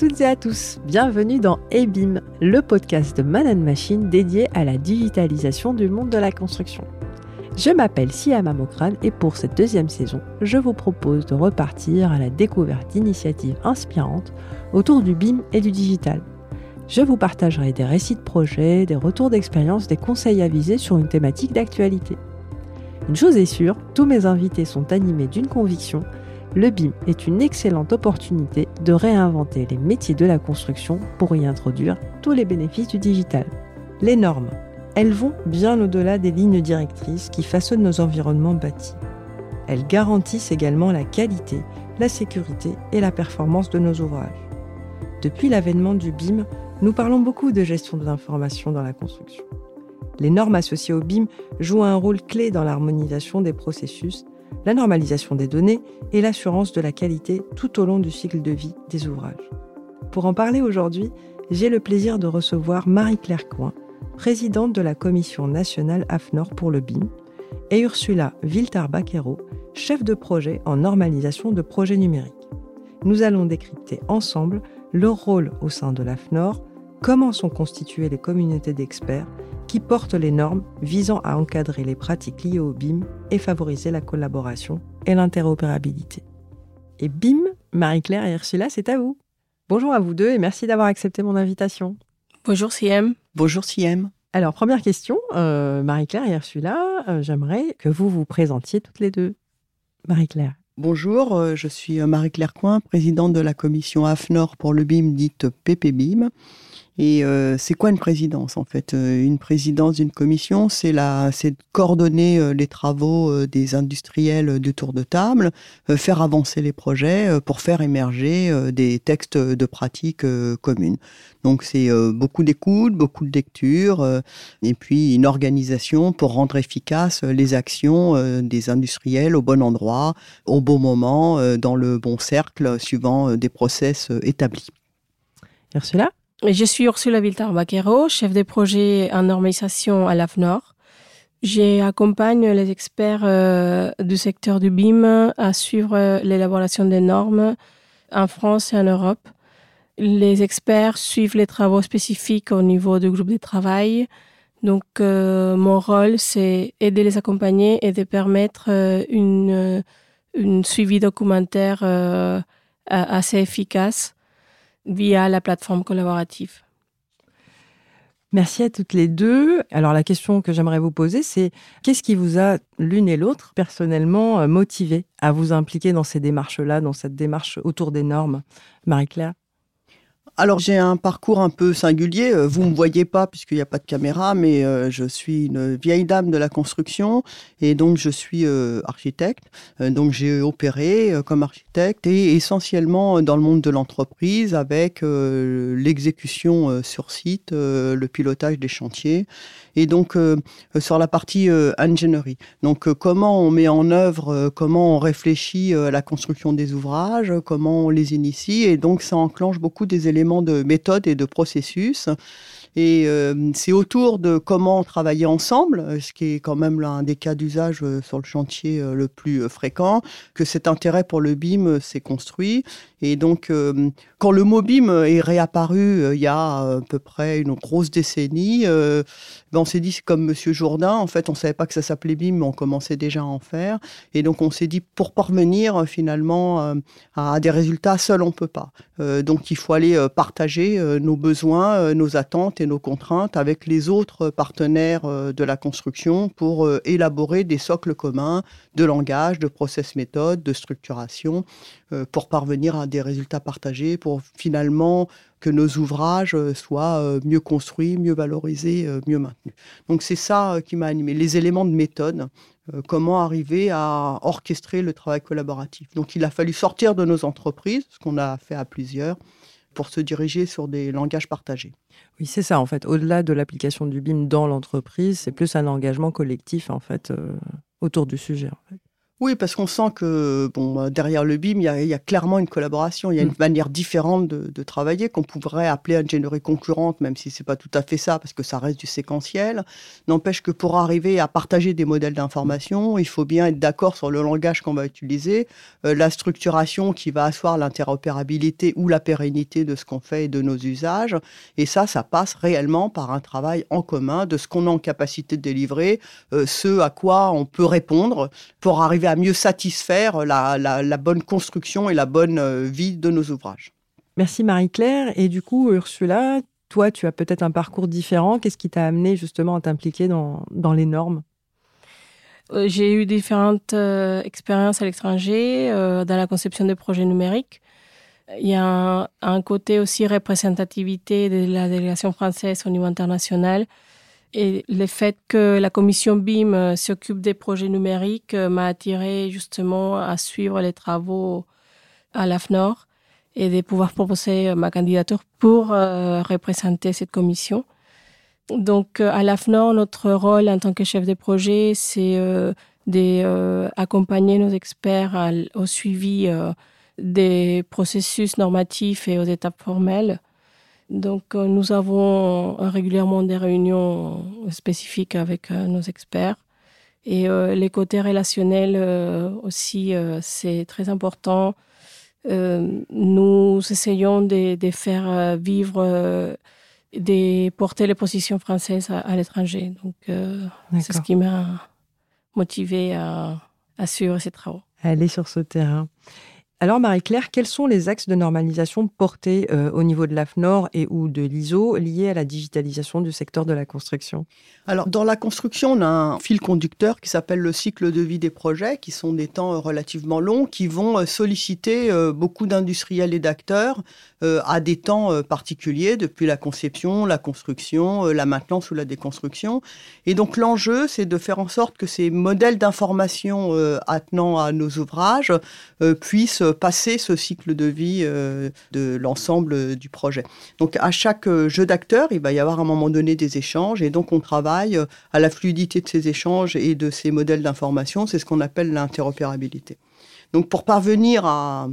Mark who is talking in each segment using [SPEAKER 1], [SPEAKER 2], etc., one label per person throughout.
[SPEAKER 1] toutes et à tous, bienvenue dans EBIM, le podcast de Man Machine dédié à la digitalisation du monde de la construction. Je m'appelle Siama Mokran et pour cette deuxième saison, je vous propose de repartir à la découverte d'initiatives inspirantes autour du BIM et du digital. Je vous partagerai des récits de projets, des retours d'expérience, des conseils avisés sur une thématique d'actualité. Une chose est sûre, tous mes invités sont animés d'une conviction le BIM est une excellente opportunité de réinventer les métiers de la construction pour y introduire tous les bénéfices du digital. Les normes, elles vont bien au-delà des lignes directrices qui façonnent nos environnements bâtis. Elles garantissent également la qualité, la sécurité et la performance de nos ouvrages. Depuis l'avènement du BIM, nous parlons beaucoup de gestion de l'information dans la construction. Les normes associées au BIM jouent un rôle clé dans l'harmonisation des processus la normalisation des données et l'assurance de la qualité tout au long du cycle de vie des ouvrages. Pour en parler aujourd'hui, j'ai le plaisir de recevoir Marie-Claire Coin, présidente de la Commission nationale AFNOR pour le BIM, et Ursula Viltar-Baquero, chef de projet en normalisation de projets numériques. Nous allons décrypter ensemble leur rôle au sein de l'AFNOR, comment sont constituées les communautés d'experts qui porte les normes visant à encadrer les pratiques liées au BIM et favoriser la collaboration et l'interopérabilité. Et BIM, Marie-Claire et Ursula, c'est à vous. Bonjour à vous deux et merci d'avoir accepté mon invitation.
[SPEAKER 2] Bonjour Siem.
[SPEAKER 3] Bonjour Siem.
[SPEAKER 1] Alors, première question, euh, Marie-Claire et Ursula, euh, j'aimerais que vous vous présentiez toutes les deux. Marie-Claire.
[SPEAKER 3] Bonjour, euh, je suis Marie-Claire Coin, présidente de la commission AFNOR pour le BIM, dite PPBIM. Et euh, c'est quoi une présidence en fait euh, Une présidence d'une commission, c'est la, c'est coordonner euh, les travaux des industriels de tour de table, faire avancer les projets pour faire émerger des textes de pratique communes. Donc c'est beaucoup d'écoute, beaucoup de lecture, et puis une organisation pour rendre efficaces les actions des industriels au bon endroit, au bon moment, dans le bon cercle, suivant des process établis.
[SPEAKER 1] Ursula?
[SPEAKER 2] Je suis Ursula Viltar-Baquero, chef de projet en normalisation à l'AFNOR. J'accompagne les experts euh, du secteur du BIM à suivre euh, l'élaboration des normes en France et en Europe. Les experts suivent les travaux spécifiques au niveau du groupe de travail. Donc, euh, mon rôle, c'est aider les accompagner et de permettre une, une suivi documentaire assez efficace via la plateforme collaborative.
[SPEAKER 1] Merci à toutes les deux. Alors la question que j'aimerais vous poser, c'est qu'est-ce qui vous a l'une et l'autre personnellement euh, motivé à vous impliquer dans ces démarches-là, dans cette démarche autour des normes? Marie-Claire?
[SPEAKER 3] Alors j'ai un parcours un peu singulier. Euh, vous ne me voyez pas puisqu'il n'y a pas de caméra, mais euh, je suis une vieille dame de la construction et donc je suis euh, architecte. donc j'ai opéré comme architecte et essentiellement dans le monde de l'entreprise avec l'exécution sur site, le pilotage des chantiers et donc sur la partie ingénierie. Donc comment on met en œuvre, comment on réfléchit à la construction des ouvrages, comment on les initie et donc ça enclenche beaucoup des éléments de méthode et de processus. Et euh, c'est autour de comment travailler ensemble, euh, ce qui est quand même l'un des cas d'usage euh, sur le chantier le plus fréquent, que cet intérêt pour le BIM s'est construit. Et donc, quand le mot BIM est réapparu il y a à peu près une grosse décennie, ben on s'est dit, c'est comme Monsieur Jourdain, en fait, on savait pas que ça s'appelait BIM, mais on commençait déjà à en faire. Et donc, on s'est dit, pour parvenir finalement à des résultats, seul on peut pas. donc, il faut aller partager nos besoins, nos attentes et nos contraintes avec les autres partenaires euh, de la construction pour euh, élaborer des socles communs de langage, de process méthode, de structuration, euh, pour parvenir à des résultats partagés, pour finalement que nos ouvrages soient mieux construits, mieux valorisés, mieux maintenus. Donc c'est ça qui m'a animé, les éléments de méthode comment arriver à orchestrer le travail collaboratif. Donc il a fallu sortir de nos entreprises, ce qu'on a fait à plusieurs, pour se diriger sur des langages partagés.
[SPEAKER 1] Oui, c'est ça, en fait. Au-delà de l'application du BIM dans l'entreprise, c'est plus un engagement collectif, en fait, euh, autour du sujet.
[SPEAKER 3] Oui, parce qu'on sent que bon, derrière le BIM, il y, a, clairement une collaboration. Il y a une mm. manière différente de, travailler qu'on pourrait appeler ingénierie concurrente, même si c'est pas tout à fait ça, parce que ça reste du séquentiel. N'empêche que pour arriver à partager des modèles d'information, il faut bien être d'accord sur le langage qu'on va utiliser, euh, la structuration qui va asseoir l'interopérabilité ou la pérennité de ce qu'on fait et de nos usages. Et ça, ça passe réellement par un travail en commun de ce qu'on a en capacité de délivrer, euh, ce à quoi on peut répondre pour arriver à mieux satisfaire la, bonne construction et la bonne euh, vie de nos ouvrages.
[SPEAKER 1] Merci Marie-Claire. Et du coup, Ursula, toi, tu as peut-être un parcours différent. Qu'est-ce qui t'a amené justement à t'impliquer dans, les normes?
[SPEAKER 2] Euh, J'ai eu différentes euh, expériences à l'étranger dans la conception de projets numériques. Il y a un, côté aussi représentativité de la délégation française au niveau international. Et le fait que la commission BIM euh, s'occupe des projets numériques euh, m'a attiré justement à suivre les travaux à l'AFNOR et de pouvoir proposer euh, ma candidature pour représenter cette commission. Donc à l'AFNOR, notre rôle en tant que chef de projet, c'est d'accompagner nos experts au suivi des processus normatifs et aux étapes formelles donc, euh, nous avons euh, régulièrement des réunions spécifiques avec euh, nos experts. Et les côtés relationnels aussi, c'est très important. nous essayons de, faire vivre, de porter les positions françaises à, l'étranger. Donc, c'est ce qui m'a motivé à, à suivre ces travaux.
[SPEAKER 1] Aller sur ce terrain. Alors Marie-Claire, quels sont les axes de normalisation portés euh, au niveau de l'AFNOR et ou de l'ISO liés à la digitalisation du secteur de la construction?
[SPEAKER 3] Alors dans la construction, on a un fil conducteur qui s'appelle le cycle de vie des projets, qui sont des temps euh, relativement longs, qui vont euh, solliciter beaucoup d'industriels et d'acteurs à des temps particuliers, depuis la conception, la construction, la maintenance ou la déconstruction. Et donc l'enjeu, c'est de faire en sorte que ces modèles d'information attenant à nos ouvrages puissent passer ce cycle de vie euh, de l'ensemble du projet. Donc à chaque euh, jeu d'acteurs, il va y avoir à un moment donné des échanges et donc on travaille euh, à la fluidité de ces échanges et de ces modèles d'information. C'est ce qu'on appelle l'interopérabilité. Donc pour parvenir à,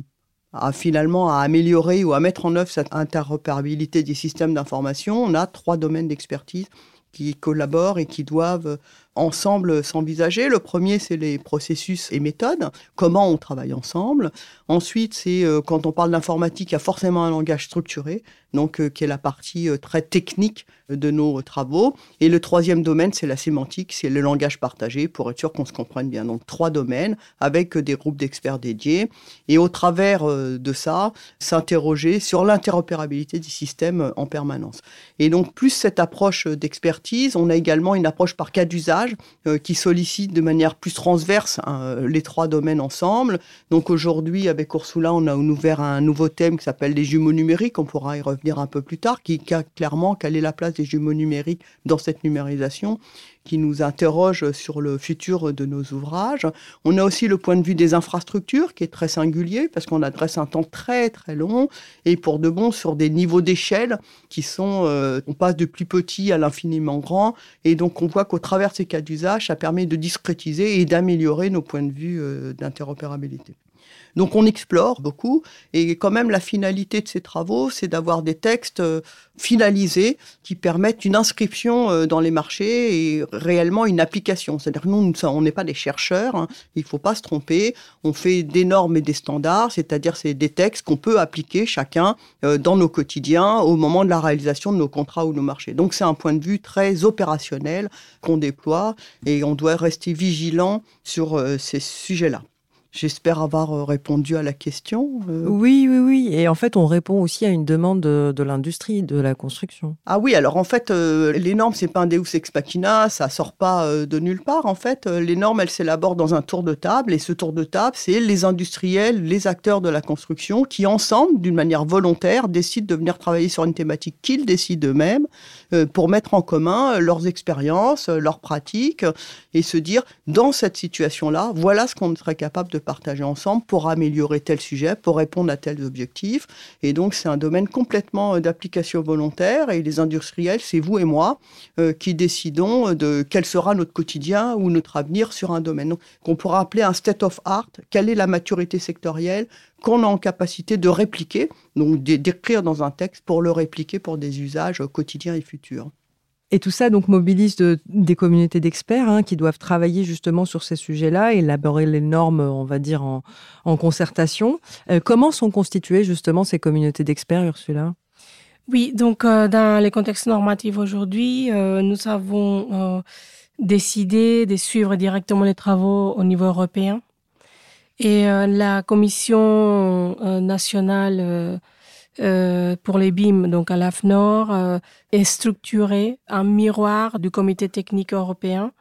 [SPEAKER 3] finalement à améliorer ou à mettre en œuvre cette interopérabilité des systèmes d'information, on a trois domaines d'expertise qui collaborent et qui doivent ensemble s'envisager. Le premier, c'est les processus et méthodes, comment on travaille ensemble. Ensuite, c'est euh, quand on parle d'informatique, il y a forcément un langage structuré, donc euh, qui est la partie euh, très technique de nos travaux. Et le troisième domaine, c'est la sémantique, c'est le langage partagé pour être sûr qu'on se comprenne bien. Donc trois domaines avec des groupes d'experts dédiés. Et au travers de ça, s'interroger sur l'interopérabilité des systèmes en permanence. Et donc plus cette approche d'expertise, on a également une approche par cas d'usage euh, qui sollicite de manière plus transverse hein, les trois domaines ensemble. Donc aujourd'hui, avec Ursula, on a ouvert un nouveau thème qui s'appelle les jumeaux numériques. On pourra y revenir un peu plus tard, qui a clairement quelle est la place des jumeaux numériques dans cette numérisation qui nous interroge sur le futur de nos ouvrages. On a aussi le point de vue des infrastructures qui est très singulier parce qu'on adresse un temps très très long et pour de bon sur des niveaux d'échelle qui sont, euh, on passe de plus petit à l'infiniment grand et donc on voit qu'au travers de ces cas d'usage, ça permet de discrétiser et d'améliorer nos points de vue euh, d'interopérabilité. Donc on explore beaucoup et quand même la finalité de ces travaux, c'est d'avoir des textes euh, finalisés qui permettent une inscription euh, dans les marchés et réellement une application. C'est-à-dire que nous, on n'est pas des chercheurs, hein. il ne faut pas se tromper. On fait des normes et des standards, c'est-à-dire c'est des textes qu'on peut appliquer chacun euh, dans nos quotidiens au moment de la réalisation de nos contrats ou nos marchés. Donc c'est un point de vue très opérationnel qu'on déploie et on doit rester vigilant sur ces sujets-là. J'espère avoir euh, répondu à la question.
[SPEAKER 1] Euh. Oui, oui, oui. Et en fait, on répond aussi à une demande de, l'industrie, de la construction.
[SPEAKER 3] Ah oui, alors en fait, euh, les normes, c'est pas un Deus ex machina, ça sort pas de nulle part. En fait, les normes, elles s'élaborent dans un tour de table. Et ce tour de table, c'est les industriels, les acteurs de la construction qui, ensemble, d'une manière volontaire, décident de venir travailler sur une thématique qu'ils décident eux-mêmes pour mettre en commun leurs expériences, leurs pratiques et se dire, dans cette situation-là, voilà ce qu'on serait capable de partager ensemble pour améliorer tel sujet, pour répondre à tels objectifs. Et donc, c'est un domaine complètement d'application volontaire et les industriels, c'est vous et moi qui décidons de quel sera notre quotidien ou notre avenir sur un domaine. qu'on pourra appeler un state of art. Quelle est la maturité sectorielle qu'on a en capacité de répliquer, donc d'écrire dans un texte pour le répliquer pour des usages quotidiens et futurs.
[SPEAKER 1] Et tout ça donc mobilise des communautés d'experts hein, qui doivent travailler justement sur ces sujets-là, élaborer les normes, on va dire, en, concertation. Euh, comment sont constituées justement ces communautés d'experts, Ursula?
[SPEAKER 2] Oui, donc euh, dans les contextes normatifs aujourd'hui, euh, nous avons décidé de suivre directement les travaux au niveau européen. Et la Commission nationale euh, pour les BIM, donc à l'AFNOR, euh, est structuré un miroir du comité technique européen.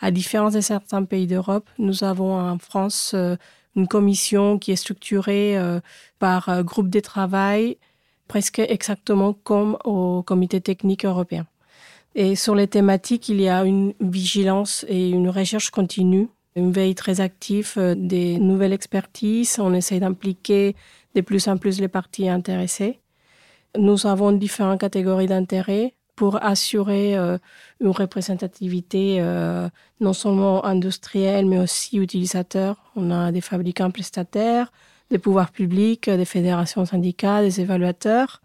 [SPEAKER 2] À différence de certains pays d'Europe, nous avons en France euh, une commission qui est structurée par groupe de travail, presque exactement comme au comité technique européen. Et sur les thématiques, il y a une vigilance et une recherche continue, une veille très active des nouvelles expertises. On essaie d'impliquer de plus en plus les parties intéressées. Nous avons différentes catégories d'intérêt pour assurer euh, une représentativité euh, non seulement industrielle, mais aussi utilisateur. On a des fabricants prestataires, des pouvoirs publics, des fédérations syndicales, des évaluateurs.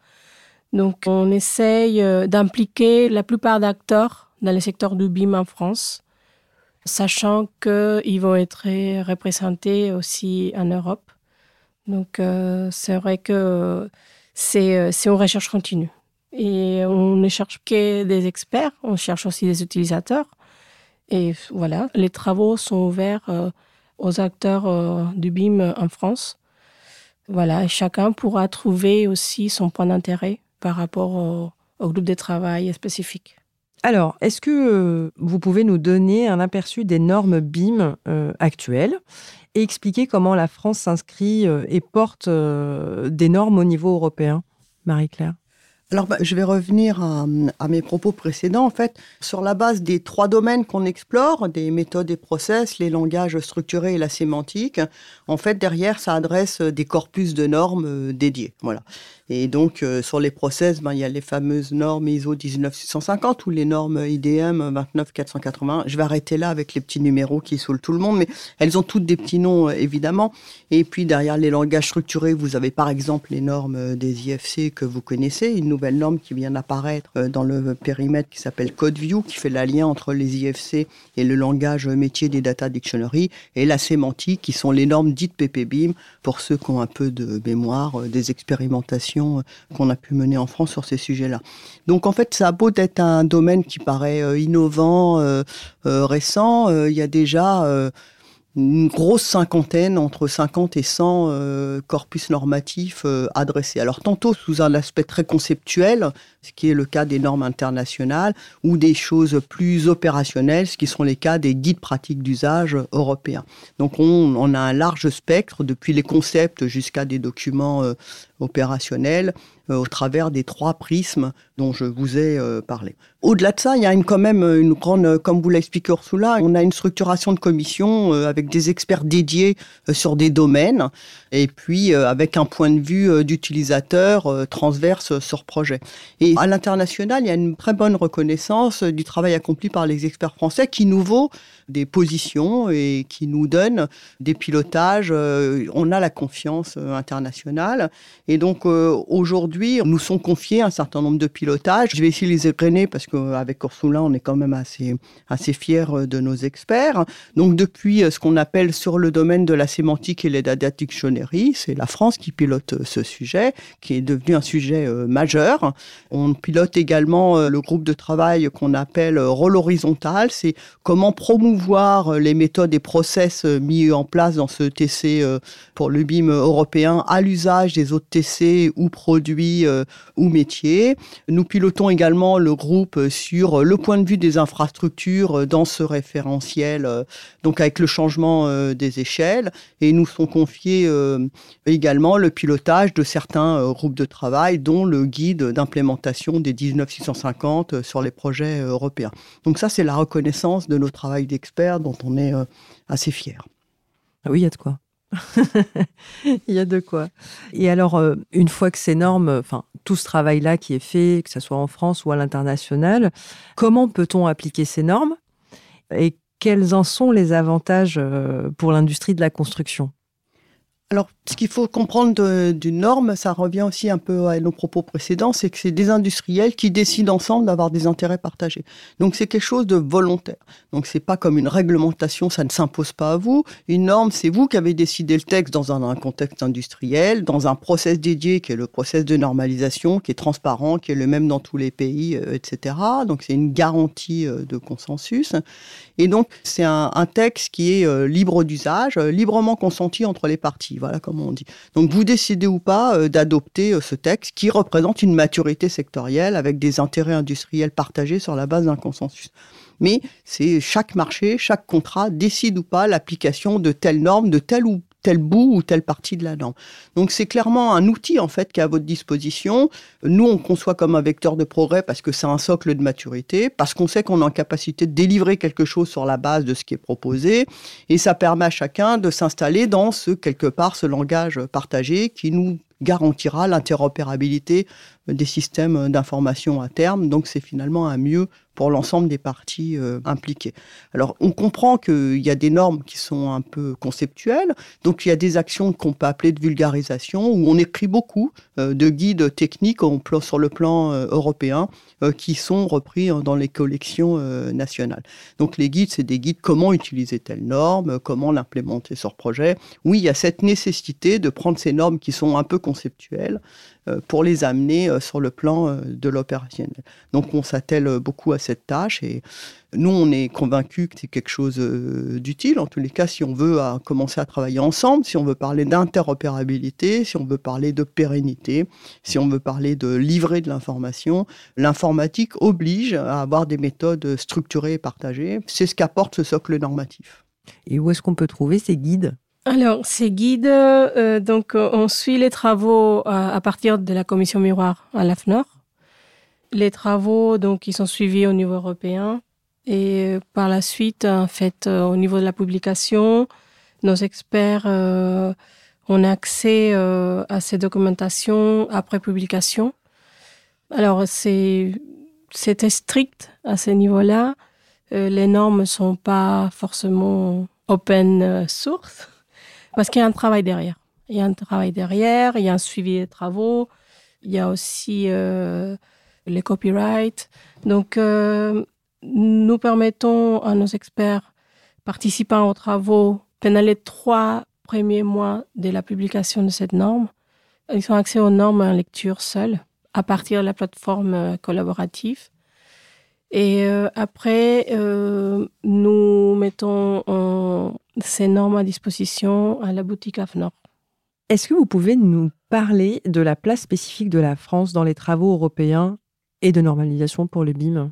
[SPEAKER 2] Donc on essaye euh, d'impliquer la plupart d'acteurs dans le secteur du BIM en France, sachant qu'ils vont être représentés aussi en Europe. Donc, euh, c'est vrai que c'est, euh, c'est une recherche continue. Et on ne cherche que des experts, on cherche aussi des utilisateurs. Et voilà, les travaux sont ouverts euh, aux acteurs du BIM en France. Voilà, chacun pourra trouver aussi son point d'intérêt par rapport au groupe de travail spécifique.
[SPEAKER 1] Alors, est-ce que vous pouvez nous donner un aperçu des normes BIM actuelles et expliquer comment la France s'inscrit euh, et porte euh, des normes au niveau européen? Marie-Claire?
[SPEAKER 3] Alors, bah, je vais revenir à, mes propos précédents. En fait, sur la base des trois domaines qu'on explore, des méthodes et process, les langages structurés et la sémantique, en fait, derrière, ça adresse des corpus de normes euh, dédiés. Voilà. Et donc, euh, sur les process, ben, il y a les fameuses normes ISO 19650 ou les normes IDM 29480. Je vais arrêter là avec les petits numéros qui saoulent tout le monde, mais elles ont toutes des petits noms, euh, évidemment. Et puis, derrière les langages structurés, vous avez par exemple les normes euh, des IFC que vous connaissez, nouvelle norme qui vient d'apparaître dans le périmètre qui s'appelle CodeView, qui fait la lien entre les IFC et le langage métier des Data Dictionary, et la sémantique, qui sont les normes dites PPBIM, pour ceux qui ont un peu de mémoire, des expérimentations euh, qu'on a pu mener en France sur ces sujets-là. Donc en fait, ça a beau être un domaine qui paraît euh, innovant, euh, récent, il y a déjà une grosse cinquantaine, entre 50 et 100 euh, corpus normatifs euh, adressés. Alors tantôt sous un aspect très conceptuel, ce qui est le cas des normes internationales, ou des choses plus opérationnelles, ce qui sont les cas des guides pratiques d'usage européens. Donc on, a un large spectre, depuis les concepts jusqu'à des documents euh, opérationnels, au travers des trois prismes dont je vous ai parlé. Au-delà de ça, il y a une, quand même une grande, comme vous l'a expliqué Ursula, on a une structuration de commission avec des experts dédiés euh, sur des domaines et puis euh, avec un point de vue euh, d'utilisateur transverse sur projet. Et à l'international, il y a une très bonne reconnaissance du travail accompli par les experts français qui nous vaut des positions et qui nous donne des pilotages. On a la confiance internationale. Et donc aujourd'hui, nous sont confiés un certain nombre de pilotages. Je vais essayer de les égrener parce qu'avec Ursula, on est quand même assez, assez fiers de nos experts. Donc depuis ce qu'on appelle sur le domaine de la sémantique et les data dictionary. C'est la France qui pilote euh, ce sujet, qui est devenu un sujet euh, majeur. On pilote également euh, le groupe de travail qu'on appelle rôle horizontal. C'est comment promouvoir les méthodes et process mis en place dans ce TC pour le BIM européen à l'usage des autres TC ou produits produits ou métiers. Nous pilotons également le groupe sur le point de vue des infrastructures dans ce référentiel, donc avec le changement des échelles. Et nous sont confiés également le pilotage de certains groupes de travail, dont le guide d'implémentation des 19650 sur les projets européens. Donc ça, c'est la reconnaissance de nos travail dont on est assez fier.
[SPEAKER 1] Ah oui, il y a de quoi. Il y a de quoi. Et alors, euh, une fois que ces normes, enfin, tout ce travail-là qui est fait, que ce soit en France ou à l'international, comment peut-on appliquer ces normes et quels en sont les avantages euh, pour l'industrie de la construction?
[SPEAKER 3] Alors, ce qu'il faut comprendre d'une norme, ça revient aussi un peu à nos propos précédents, c'est que c'est des industriels qui décident ensemble d'avoir des intérêts partagés. Donc c'est quelque chose de volontaire. Donc c'est pas comme une réglementation, ça ne s'impose pas à vous. Une norme, c'est vous qui avez décidé le texte dans un, contexte industriel, dans un process dédié qui est le process de normalisation, qui est transparent, qui est le même dans tous les pays, euh, etc. Donc c'est une garantie euh, de consensus. Et donc c'est un, texte qui est euh, libre d'usage, librement consenti entre les parties. Voilà on dit. Donc vous décidez ou pas euh, d'adopter euh, ce texte qui représente une maturité sectorielle avec des intérêts industriels partagés sur la base d'un consensus. Mais c'est chaque marché, chaque contrat décide ou pas l'application de telle norme, de telle ou tel bout ou telle partie de la norme. Donc c'est clairement un outil en fait qui est à votre disposition. Nous on conçoit comme un vecteur de progrès parce que c'est un socle de maturité, parce qu'on sait qu'on est en capacité de délivrer quelque chose sur la base de ce qui est proposé, et ça permet à chacun de s'installer dans ce quelque part ce langage partagé qui nous garantira l'interopérabilité des systèmes d'information à terme. Donc c'est finalement un mieux pour l'ensemble des parties euh, impliquées. Alors on comprend qu'il y a des normes qui sont un peu conceptuelles, donc il y a des actions qu'on peut appeler de vulgarisation, où on écrit beaucoup euh, de guides techniques sur le plan euh, européen qui sont repris dans les collections nationales. Donc les guides, c'est des guides comment utiliser telle norme, comment l'implémenter sur projet. Oui, il y a cette nécessité de prendre ces normes qui sont un peu conceptuelles euh, pour les amener euh, sur le plan euh, de l'opérationnel. Donc on s'attelle beaucoup à cette tâche et nous on est convaincus que c'est quelque chose d'utile. En tous les cas, si on veut commencer à travailler ensemble, si on veut parler d'interopérabilité, si on veut parler de pérennité, si on veut parler de livrer de l'information, l'informatique oblige à avoir des méthodes structurées et partagées. C'est ce qu'apporte ce socle normatif.
[SPEAKER 1] Et où est-ce qu'on peut trouver ces guides?
[SPEAKER 2] Alors, ces guides, euh, donc, euh, on suit les travaux à, à, partir de la commission miroir à l'AFNOR. Les travaux, donc, ils sont suivis au niveau européen. Et euh, par la suite, en fait, au niveau de la publication, nos experts ont accès à ces documentations après publication. Alors, c'était strict à ce niveau-là. les normes ne sont pas forcément open source. Parce qu'il y a un travail derrière. Il y a un travail derrière, il y a un suivi des travaux, il y a aussi euh, les copyrights. Donc, euh, nous permettons à nos experts participant aux travaux, pendant les trois premiers mois de la publication de cette norme, ils ont accès aux normes en lecture seule à partir de la plateforme euh, collaborative. Et après, nous mettons ces normes à disposition à la boutique AFNOR.
[SPEAKER 1] Est-ce que vous pouvez nous parler de la place spécifique de la France dans les travaux européens et de normalisation pour le BIM?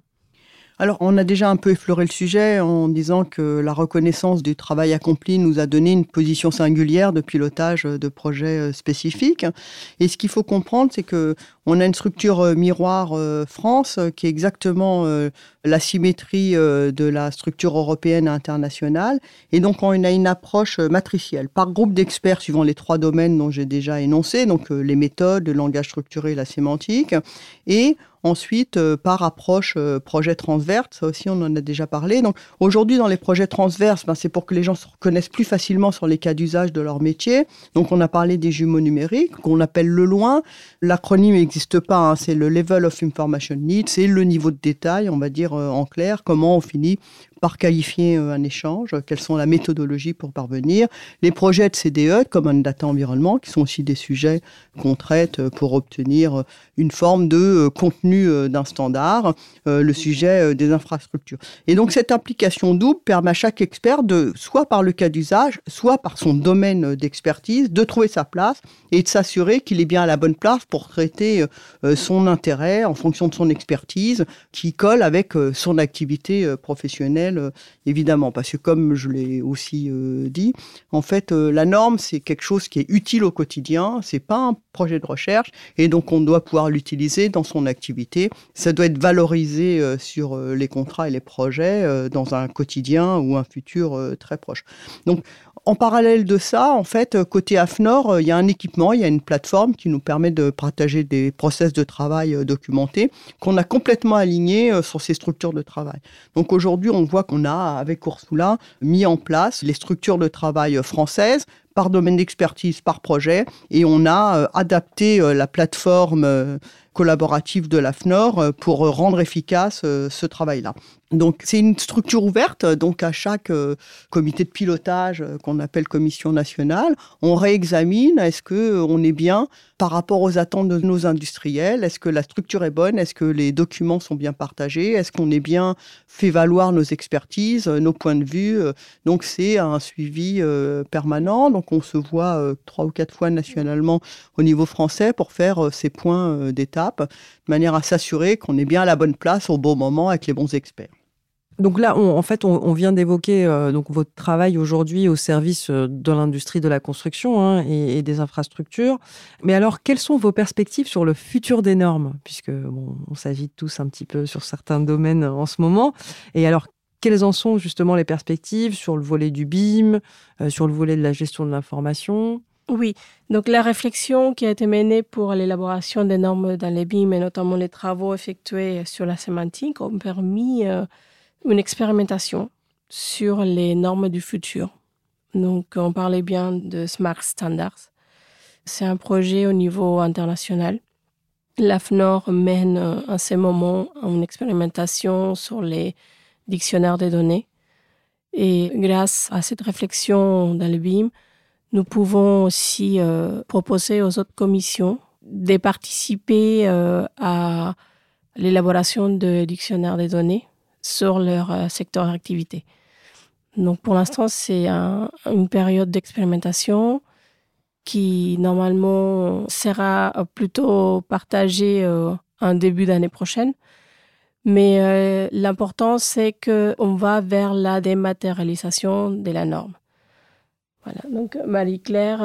[SPEAKER 3] Alors, on a déjà un peu effleuré le sujet en disant que la reconnaissance du travail accompli nous a donné une position singulière de pilotage de projets euh, spécifiques. Et ce qu'il faut comprendre, c'est que on a une structure euh, miroir euh, France qui est exactement la symétrie de la structure européenne et internationale. Et donc, on a une approche matricielle par groupe d'experts suivant les trois domaines dont j'ai déjà énoncé, donc les méthodes, le langage structuré la sémantique. Et Ensuite, euh, par approche euh, projet transverse, ça aussi on en a déjà parlé. Donc aujourd'hui dans les projets transverses, ben, c'est pour que les gens se reconnaissent plus facilement sur les cas d'usage de leur métier. Donc on a parlé des jumeaux numériques qu'on appelle le loin. L'acronyme n'existe pas, hein. c'est le Level of Information Need, c'est le niveau de détail, on va dire euh, en clair, comment on finit par qualifier un échange, quelles sont la méthodologie pour parvenir, les projets de CDE, comme un data environnement, qui sont aussi des sujets qu'on traite pour obtenir une forme de contenu d'un standard, le sujet des infrastructures. Et donc cette application double permet à chaque expert de, soit par le cas d'usage, soit par son domaine d'expertise, de trouver sa place et de s'assurer qu'il est bien à la bonne place pour traiter son intérêt en fonction de son expertise, qui colle avec son activité professionnelle, évidemment. Parce que comme je l'ai aussi dit, en fait, la norme, c'est quelque chose qui est utile au quotidien, c'est pas un projet de recherche, et donc on doit pouvoir l'utiliser dans son activité. Ça doit être valorisé sur les contrats et les projets dans un quotidien ou un futur très proche. Donc, en parallèle de ça, en fait, côté AFNOR, il y a un équipement, il y a une plateforme qui nous permet de partager des process de travail documentés qu'on a complètement alignés sur ces structures de travail. Donc aujourd'hui, on voit qu'on a, avec Ursula, mis en place les structures de travail françaises par domaine d'expertise, par projet, et on a adapté la plateforme collaborative de l'AFNOR pour rendre efficace ce travail-là. Donc c'est une structure ouverte, donc à chaque euh, comité de pilotage euh, qu'on appelle commission nationale, on réexamine est-ce que euh, on est bien par rapport aux attentes de nos industriels, est-ce que la structure est bonne, est-ce que les documents sont bien partagés, est-ce qu'on est bien fait valoir nos expertises, nos points de vue. Donc c'est un suivi permanent, on se voit trois ou quatre fois nationalement au niveau français pour faire ces points d'étape, de manière à s'assurer qu'on est bien à la bonne place au bon moment avec les bons experts.
[SPEAKER 1] Donc là, en fait, on, vient d'évoquer euh, donc votre travail aujourd'hui au service euh, de l'industrie de la construction hein, et, des infrastructures. Mais alors, quelles sont vos perspectives sur le futur des normes? Puisque bon, on s'agite tous un petit peu sur certains domaines en ce moment. Et alors, quelles en sont justement les perspectives sur le volet du BIM, euh, sur le volet de la gestion de l'information?
[SPEAKER 2] Oui, donc la réflexion qui a été menée pour l'élaboration des normes dans les BIM et notamment les travaux effectués sur la sémantique ont permis une expérimentation sur les normes du futur. Donc, on parlait bien de Smart Standards. C'est un projet au niveau international. L'AFNOR mène en ce moment une expérimentation sur les dictionnaires des données. Et grâce à cette réflexion dans nous pouvons aussi euh, proposer aux autres commissions de participer euh, à l'élaboration de dictionnaires des données sur leur euh, secteur d'activité. Donc pour l'instant, c'est une période d'expérimentation qui normalement sera plutôt partagée euh, en début d'année prochaine. Mais euh, l'important, c'est qu'on va vers la dématérialisation de la norme. Voilà, donc Marie-Claire,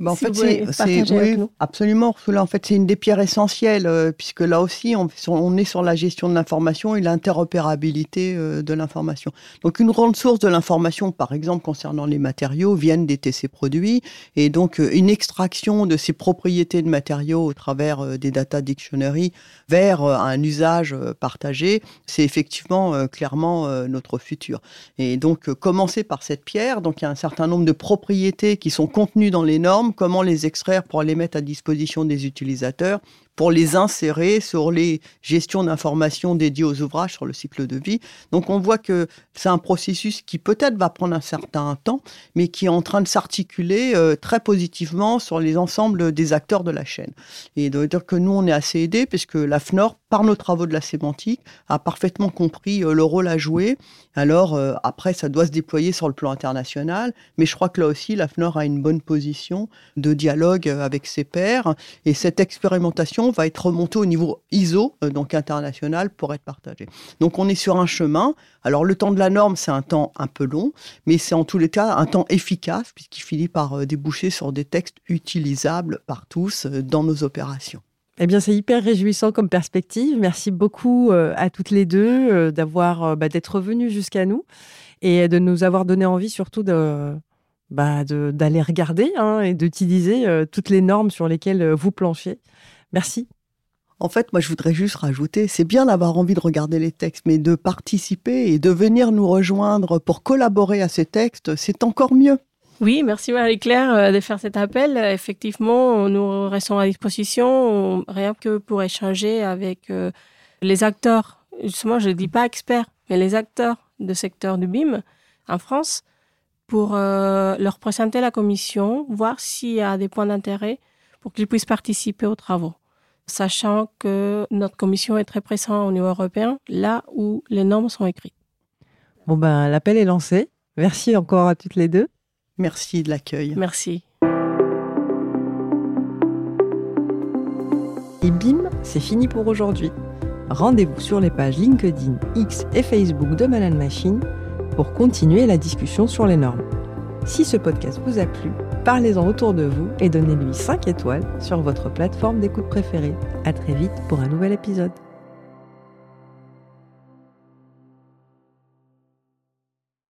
[SPEAKER 3] bah, en fait, c'est oui, absolument, En fait, c'est une des pierres essentielles, euh, puisque là aussi, on, on, est sur la gestion de l'information et l'interopérabilité euh, de l'information. Donc, une grande source de l'information, par exemple, concernant les matériaux, viennent des TC produits, et donc euh, une extraction de ces propriétés de matériaux au travers des data dictionary vers un usage partagé, c'est effectivement clairement notre futur. Et donc, commencer par cette pierre. Donc, il y a un certain nombre de propriétés qui sont contenues dans les normes comment les extraire pour les mettre à disposition des utilisateurs pour les insérer sur les gestions d'informations dédiées aux ouvrages sur le cycle de vie. Donc on voit que c'est un processus qui peut-être va prendre un certain temps, mais qui est en train de s'articuler euh, très positivement sur les ensembles des acteurs de la chaîne. Et de dire que nous, on est assez aidés, puisque la FNOR, par nos travaux de la sémantique, a parfaitement compris euh, le rôle à jouer. Alors euh, après, ça doit se déployer sur le plan international, mais je crois que là aussi, la FNOR a une bonne position de dialogue avec ses pairs, et cette expérimentation va être remonté au niveau ISO, euh, donc international, pour être partagé. Donc on est sur un chemin. Alors le temps de la norme, c'est un temps un peu long, mais c'est en tous les cas un temps efficace, puisqu'il finit par euh, déboucher sur des textes utilisables par tous euh, dans nos opérations.
[SPEAKER 1] Eh bien, c'est hyper réjouissant comme perspective. Merci beaucoup à toutes les deux d'avoir bah, d'être venues jusqu'à nous et de nous avoir donné envie surtout de bah, d'aller regarder hein, et d'utiliser toutes les normes sur lesquelles vous planchez. Merci.
[SPEAKER 3] En fait, moi, je voudrais juste rajouter, c'est bien d'avoir envie de regarder les textes, mais de participer et de venir nous rejoindre pour collaborer à ces textes, c'est encore mieux.
[SPEAKER 2] Oui, merci Marie-Claire euh, de faire cet appel. Effectivement, nous restons à disposition, rien que pour échanger avec euh, les acteurs. Justement, je ne dis pas experts, mais les acteurs du secteur du BIM en France pour euh, leur présenter la commission, voir s'il y a des points d'intérêt pour qu'ils puissent participer aux travaux, sachant que notre commission est très présente au niveau européen, là où les normes sont écrites.
[SPEAKER 1] Bon ben, l'appel est lancé. Merci encore à toutes les deux.
[SPEAKER 3] Merci de l'accueil.
[SPEAKER 2] Merci.
[SPEAKER 1] Et bim, c'est fini pour aujourd'hui. Rendez-vous sur les pages LinkedIn, X et Facebook de Malan Machine pour continuer la discussion sur les normes. Si ce podcast vous a plu, parlez-en autour de vous et donnez-lui 5 étoiles sur votre plateforme d'écoute préférée. À très vite pour un nouvel épisode.